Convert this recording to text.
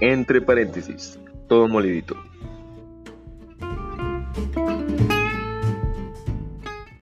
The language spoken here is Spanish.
entre paréntesis, todo molidito.